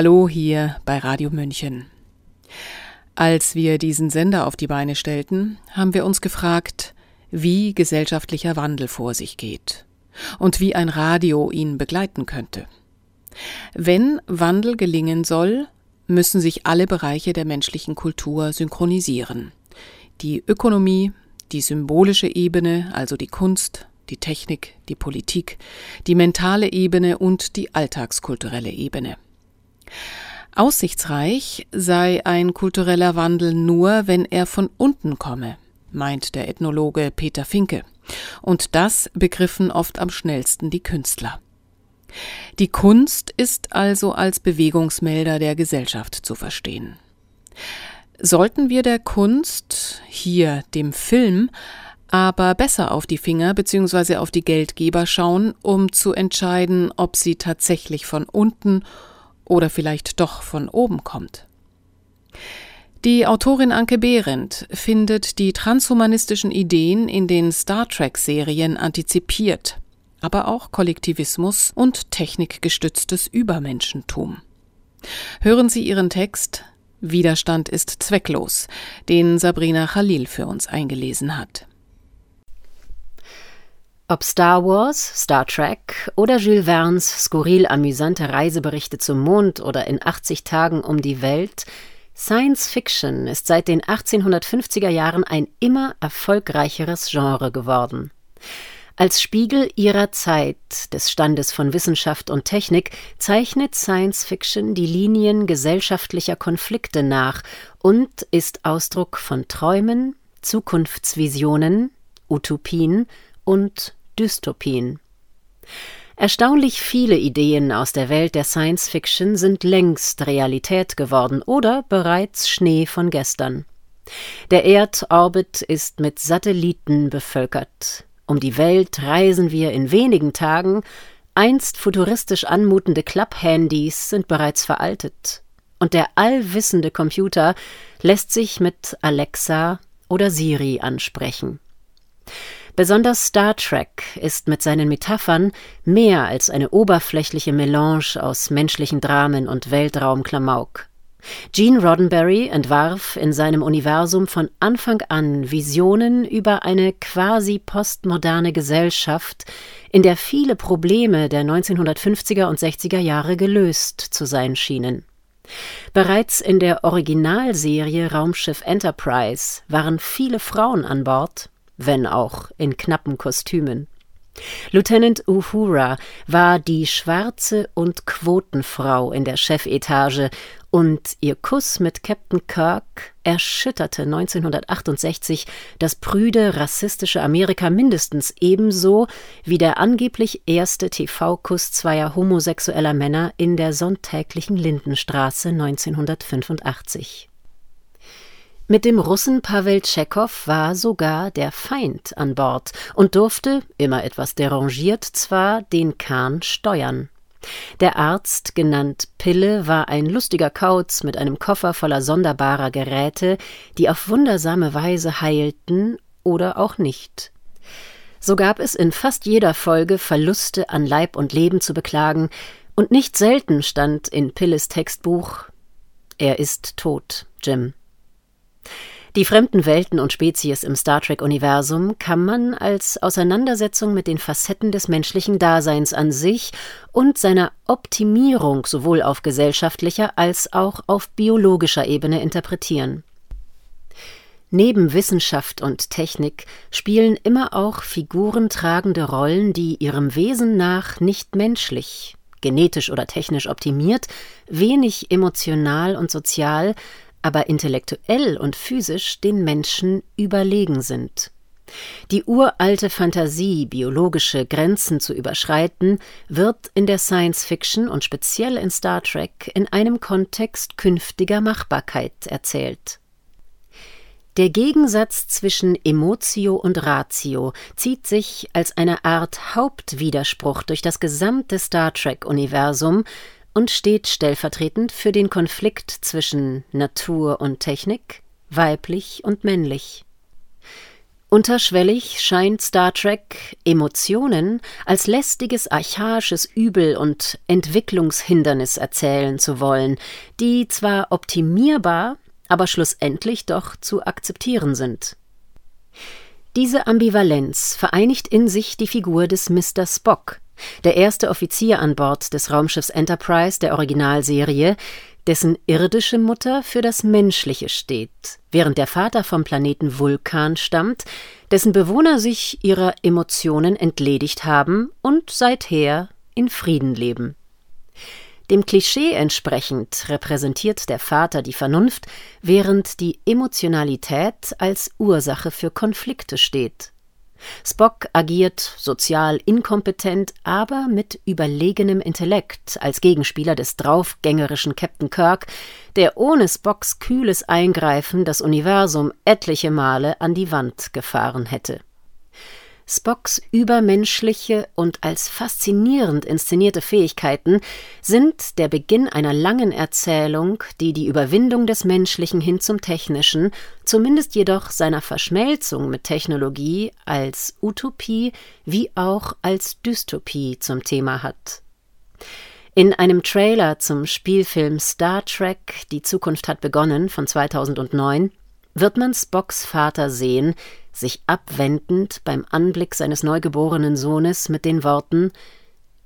Hallo hier bei Radio München. Als wir diesen Sender auf die Beine stellten, haben wir uns gefragt, wie gesellschaftlicher Wandel vor sich geht und wie ein Radio ihn begleiten könnte. Wenn Wandel gelingen soll, müssen sich alle Bereiche der menschlichen Kultur synchronisieren. Die Ökonomie, die symbolische Ebene, also die Kunst, die Technik, die Politik, die mentale Ebene und die alltagskulturelle Ebene. Aussichtsreich sei ein kultureller Wandel nur, wenn er von unten komme, meint der Ethnologe Peter Finke. Und das begriffen oft am schnellsten die Künstler. Die Kunst ist also als Bewegungsmelder der Gesellschaft zu verstehen. Sollten wir der Kunst, hier dem Film, aber besser auf die Finger bzw. auf die Geldgeber schauen, um zu entscheiden, ob sie tatsächlich von unten oder vielleicht doch von oben kommt. Die Autorin Anke Behrendt findet die transhumanistischen Ideen in den Star Trek-Serien antizipiert, aber auch Kollektivismus und technikgestütztes Übermenschentum. Hören Sie ihren Text Widerstand ist zwecklos, den Sabrina Khalil für uns eingelesen hat. Ob Star Wars, Star Trek oder Jules Verne's skurril amüsante Reiseberichte zum Mond oder in 80 Tagen um die Welt, Science Fiction ist seit den 1850er Jahren ein immer erfolgreicheres Genre geworden. Als Spiegel ihrer Zeit, des Standes von Wissenschaft und Technik, zeichnet Science Fiction die Linien gesellschaftlicher Konflikte nach und ist Ausdruck von Träumen, Zukunftsvisionen, Utopien und Dystopien. Erstaunlich viele Ideen aus der Welt der Science Fiction sind längst Realität geworden oder bereits Schnee von gestern. Der Erdorbit ist mit Satelliten bevölkert. Um die Welt reisen wir in wenigen Tagen, einst futuristisch anmutende Klapphandys sind bereits veraltet. Und der allwissende Computer lässt sich mit Alexa oder Siri ansprechen. Besonders Star Trek ist mit seinen Metaphern mehr als eine oberflächliche Melange aus menschlichen Dramen und Weltraumklamauk. Gene Roddenberry entwarf in seinem Universum von Anfang an Visionen über eine quasi postmoderne Gesellschaft, in der viele Probleme der 1950er und 60er Jahre gelöst zu sein schienen. Bereits in der Originalserie Raumschiff Enterprise waren viele Frauen an Bord, wenn auch in knappen Kostümen. Lieutenant Uhura war die schwarze und Quotenfrau in der Chefetage und ihr Kuss mit Captain Kirk erschütterte 1968 das prüde rassistische Amerika mindestens ebenso wie der angeblich erste TV-Kuss zweier homosexueller Männer in der sonntäglichen Lindenstraße 1985. Mit dem Russen Pavel Tschechow war sogar der Feind an Bord und durfte, immer etwas derangiert zwar, den Kahn steuern. Der Arzt, genannt Pille, war ein lustiger Kauz mit einem Koffer voller sonderbarer Geräte, die auf wundersame Weise heilten oder auch nicht. So gab es in fast jeder Folge Verluste an Leib und Leben zu beklagen, und nicht selten stand in Pilles Textbuch Er ist tot, Jim. Die fremden Welten und Spezies im Star Trek-Universum kann man als Auseinandersetzung mit den Facetten des menschlichen Daseins an sich und seiner Optimierung sowohl auf gesellschaftlicher als auch auf biologischer Ebene interpretieren. Neben Wissenschaft und Technik spielen immer auch Figuren tragende Rollen, die ihrem Wesen nach nicht menschlich, genetisch oder technisch optimiert, wenig emotional und sozial, aber intellektuell und physisch den Menschen überlegen sind. Die uralte Fantasie, biologische Grenzen zu überschreiten, wird in der Science Fiction und speziell in Star Trek in einem Kontext künftiger Machbarkeit erzählt. Der Gegensatz zwischen Emotio und Ratio zieht sich als eine Art Hauptwiderspruch durch das gesamte Star Trek-Universum, und steht stellvertretend für den Konflikt zwischen Natur und Technik, weiblich und männlich. Unterschwellig scheint Star Trek Emotionen als lästiges archaisches Übel und Entwicklungshindernis erzählen zu wollen, die zwar optimierbar, aber schlussendlich doch zu akzeptieren sind. Diese Ambivalenz vereinigt in sich die Figur des Mr. Spock, der erste Offizier an Bord des Raumschiffs Enterprise der Originalserie, dessen irdische Mutter für das Menschliche steht, während der Vater vom Planeten Vulkan stammt, dessen Bewohner sich ihrer Emotionen entledigt haben und seither in Frieden leben. Dem Klischee entsprechend repräsentiert der Vater die Vernunft, während die Emotionalität als Ursache für Konflikte steht. Spock agiert sozial inkompetent, aber mit überlegenem Intellekt als Gegenspieler des draufgängerischen Captain Kirk, der ohne Spocks kühles Eingreifen das Universum etliche Male an die Wand gefahren hätte. Spocks übermenschliche und als faszinierend inszenierte Fähigkeiten sind der Beginn einer langen Erzählung, die die Überwindung des Menschlichen hin zum Technischen, zumindest jedoch seiner Verschmelzung mit Technologie als Utopie wie auch als Dystopie zum Thema hat. In einem Trailer zum Spielfilm Star Trek Die Zukunft hat begonnen von 2009 wird man Spocks Vater sehen, sich abwendend beim Anblick seines neugeborenen Sohnes mit den Worten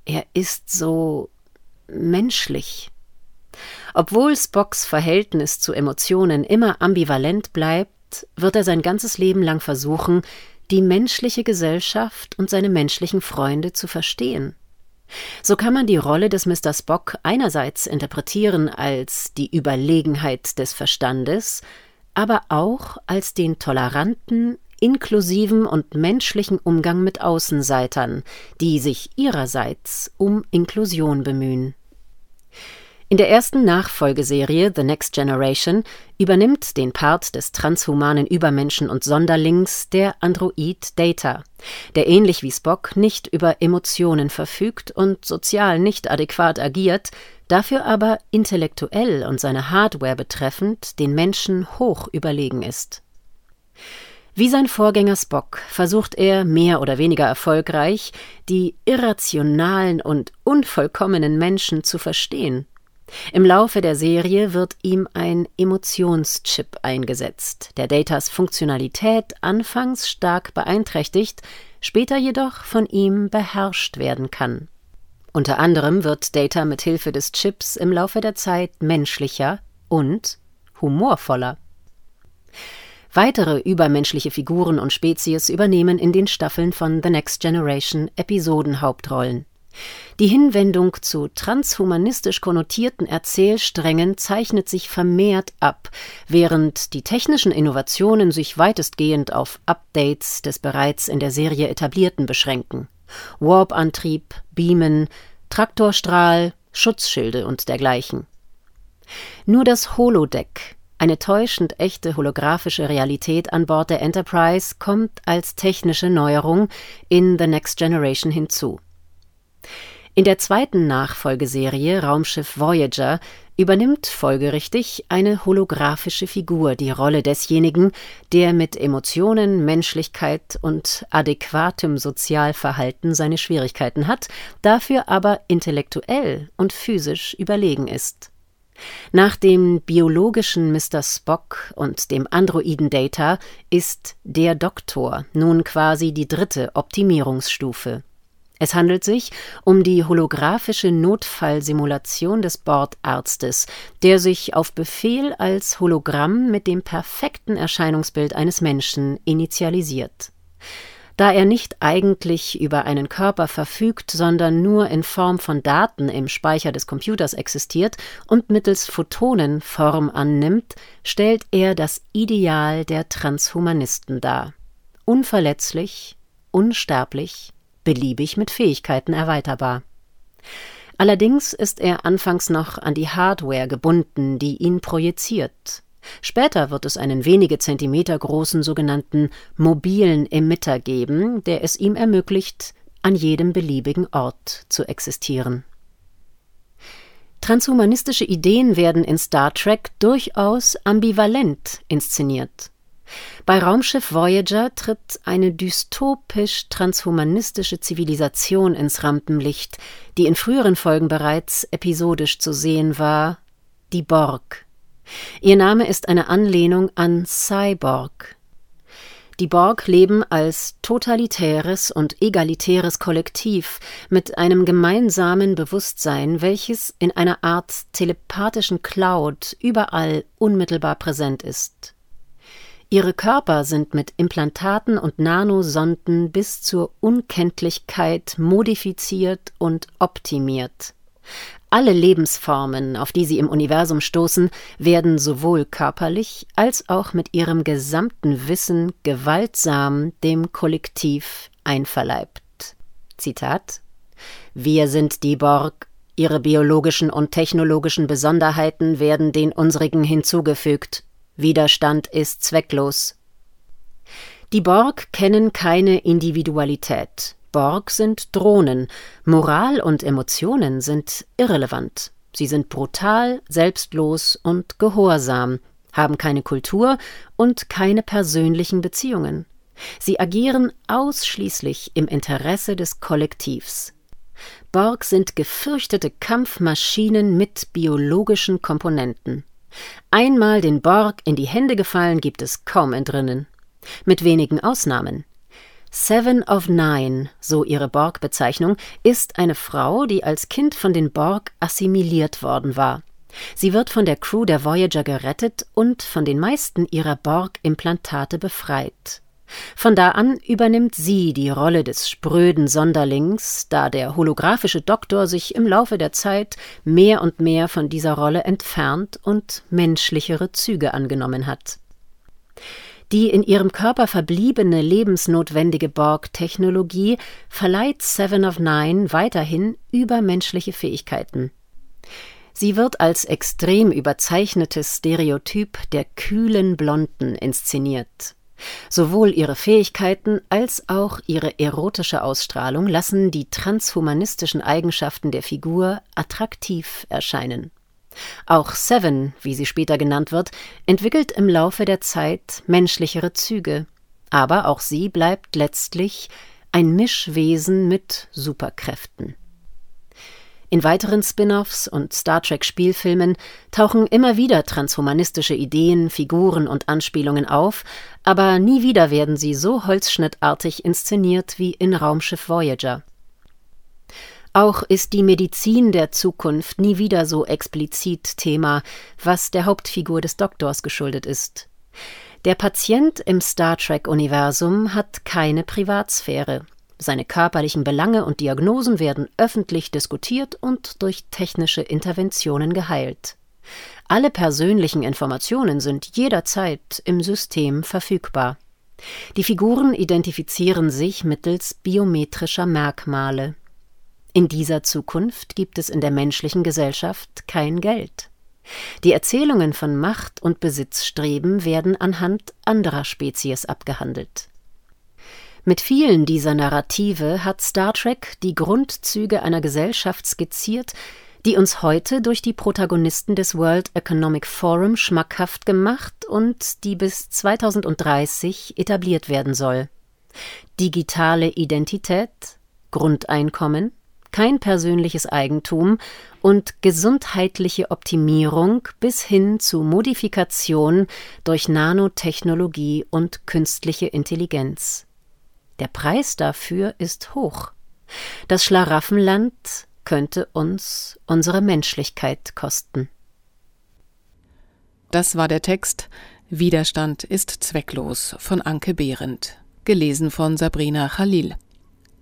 Er ist so menschlich. Obwohl Spocks Verhältnis zu Emotionen immer ambivalent bleibt, wird er sein ganzes Leben lang versuchen, die menschliche Gesellschaft und seine menschlichen Freunde zu verstehen. So kann man die Rolle des Mr. Spock einerseits interpretieren als die Überlegenheit des Verstandes, aber auch als den toleranten, inklusiven und menschlichen Umgang mit Außenseitern, die sich ihrerseits um Inklusion bemühen. In der ersten Nachfolgeserie The Next Generation übernimmt den Part des transhumanen Übermenschen und Sonderlings der Android Data, der ähnlich wie Spock nicht über Emotionen verfügt und sozial nicht adäquat agiert, dafür aber intellektuell und seine Hardware betreffend den Menschen hoch überlegen ist. Wie sein Vorgänger Spock versucht er, mehr oder weniger erfolgreich, die irrationalen und unvollkommenen Menschen zu verstehen. Im Laufe der Serie wird ihm ein Emotionschip eingesetzt, der Datas Funktionalität anfangs stark beeinträchtigt, später jedoch von ihm beherrscht werden kann. Unter anderem wird Data mit Hilfe des Chips im Laufe der Zeit menschlicher und humorvoller. Weitere übermenschliche Figuren und Spezies übernehmen in den Staffeln von The Next Generation Episodenhauptrollen. Die Hinwendung zu transhumanistisch konnotierten Erzählsträngen zeichnet sich vermehrt ab, während die technischen Innovationen sich weitestgehend auf Updates des bereits in der Serie etablierten beschränken. Warp-Antrieb, Beamen, Traktorstrahl, Schutzschilde und dergleichen. Nur das Holodeck, eine täuschend echte holographische Realität an Bord der Enterprise, kommt als technische Neuerung in The Next Generation hinzu. In der zweiten Nachfolgeserie Raumschiff Voyager übernimmt folgerichtig eine holographische Figur die Rolle desjenigen, der mit Emotionen, Menschlichkeit und adäquatem Sozialverhalten seine Schwierigkeiten hat, dafür aber intellektuell und physisch überlegen ist. Nach dem biologischen Mr. Spock und dem Androiden Data ist der Doktor nun quasi die dritte Optimierungsstufe. Es handelt sich um die holographische Notfallsimulation des Bordarztes, der sich auf Befehl als Hologramm mit dem perfekten Erscheinungsbild eines Menschen initialisiert. Da er nicht eigentlich über einen Körper verfügt, sondern nur in Form von Daten im Speicher des Computers existiert und mittels Photonen Form annimmt, stellt er das Ideal der Transhumanisten dar. Unverletzlich, unsterblich, beliebig mit Fähigkeiten erweiterbar. Allerdings ist er anfangs noch an die Hardware gebunden, die ihn projiziert. Später wird es einen wenige Zentimeter großen sogenannten mobilen Emitter geben, der es ihm ermöglicht, an jedem beliebigen Ort zu existieren. Transhumanistische Ideen werden in Star Trek durchaus ambivalent inszeniert. Bei Raumschiff Voyager tritt eine dystopisch transhumanistische Zivilisation ins Rampenlicht, die in früheren Folgen bereits episodisch zu sehen war, die Borg. Ihr Name ist eine Anlehnung an Cyborg. Die Borg leben als totalitäres und egalitäres Kollektiv mit einem gemeinsamen Bewusstsein, welches in einer Art telepathischen Cloud überall unmittelbar präsent ist. Ihre Körper sind mit Implantaten und Nanosonden bis zur Unkenntlichkeit modifiziert und optimiert. Alle Lebensformen, auf die sie im Universum stoßen, werden sowohl körperlich als auch mit ihrem gesamten Wissen gewaltsam dem Kollektiv einverleibt. Zitat Wir sind die Borg, ihre biologischen und technologischen Besonderheiten werden den unsrigen hinzugefügt. Widerstand ist zwecklos. Die Borg kennen keine Individualität. Borg sind Drohnen. Moral und Emotionen sind irrelevant. Sie sind brutal, selbstlos und gehorsam, haben keine Kultur und keine persönlichen Beziehungen. Sie agieren ausschließlich im Interesse des Kollektivs. Borg sind gefürchtete Kampfmaschinen mit biologischen Komponenten. Einmal den Borg in die Hände gefallen, gibt es kaum Entrinnen. Mit wenigen Ausnahmen. Seven of Nine, so ihre Borg-Bezeichnung, ist eine Frau, die als Kind von den Borg assimiliert worden war. Sie wird von der Crew der Voyager gerettet und von den meisten ihrer Borg-Implantate befreit. Von da an übernimmt sie die Rolle des spröden Sonderlings, da der holographische Doktor sich im Laufe der Zeit mehr und mehr von dieser Rolle entfernt und menschlichere Züge angenommen hat. Die in ihrem Körper verbliebene lebensnotwendige Borg-Technologie verleiht Seven of Nine weiterhin übermenschliche Fähigkeiten. Sie wird als extrem überzeichnetes Stereotyp der kühlen Blonden inszeniert. Sowohl ihre Fähigkeiten als auch ihre erotische Ausstrahlung lassen die transhumanistischen Eigenschaften der Figur attraktiv erscheinen. Auch Seven, wie sie später genannt wird, entwickelt im Laufe der Zeit menschlichere Züge, aber auch sie bleibt letztlich ein Mischwesen mit Superkräften. In weiteren Spin-offs und Star Trek Spielfilmen tauchen immer wieder transhumanistische Ideen, Figuren und Anspielungen auf, aber nie wieder werden sie so holzschnittartig inszeniert wie in Raumschiff Voyager. Auch ist die Medizin der Zukunft nie wieder so explizit Thema, was der Hauptfigur des Doktors geschuldet ist. Der Patient im Star Trek-Universum hat keine Privatsphäre. Seine körperlichen Belange und Diagnosen werden öffentlich diskutiert und durch technische Interventionen geheilt. Alle persönlichen Informationen sind jederzeit im System verfügbar. Die Figuren identifizieren sich mittels biometrischer Merkmale. In dieser Zukunft gibt es in der menschlichen Gesellschaft kein Geld. Die Erzählungen von Macht und Besitzstreben werden anhand anderer Spezies abgehandelt. Mit vielen dieser Narrative hat Star Trek die Grundzüge einer Gesellschaft skizziert, die uns heute durch die Protagonisten des World Economic Forum schmackhaft gemacht und die bis 2030 etabliert werden soll. Digitale Identität, Grundeinkommen, kein persönliches Eigentum und gesundheitliche Optimierung bis hin zu Modifikation durch Nanotechnologie und künstliche Intelligenz. Der Preis dafür ist hoch. Das Schlaraffenland könnte uns unsere Menschlichkeit kosten. Das war der Text Widerstand ist zwecklos von Anke Behrendt, gelesen von Sabrina Khalil.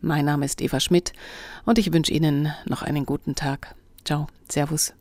Mein Name ist Eva Schmidt und ich wünsche Ihnen noch einen guten Tag. Ciao, Servus.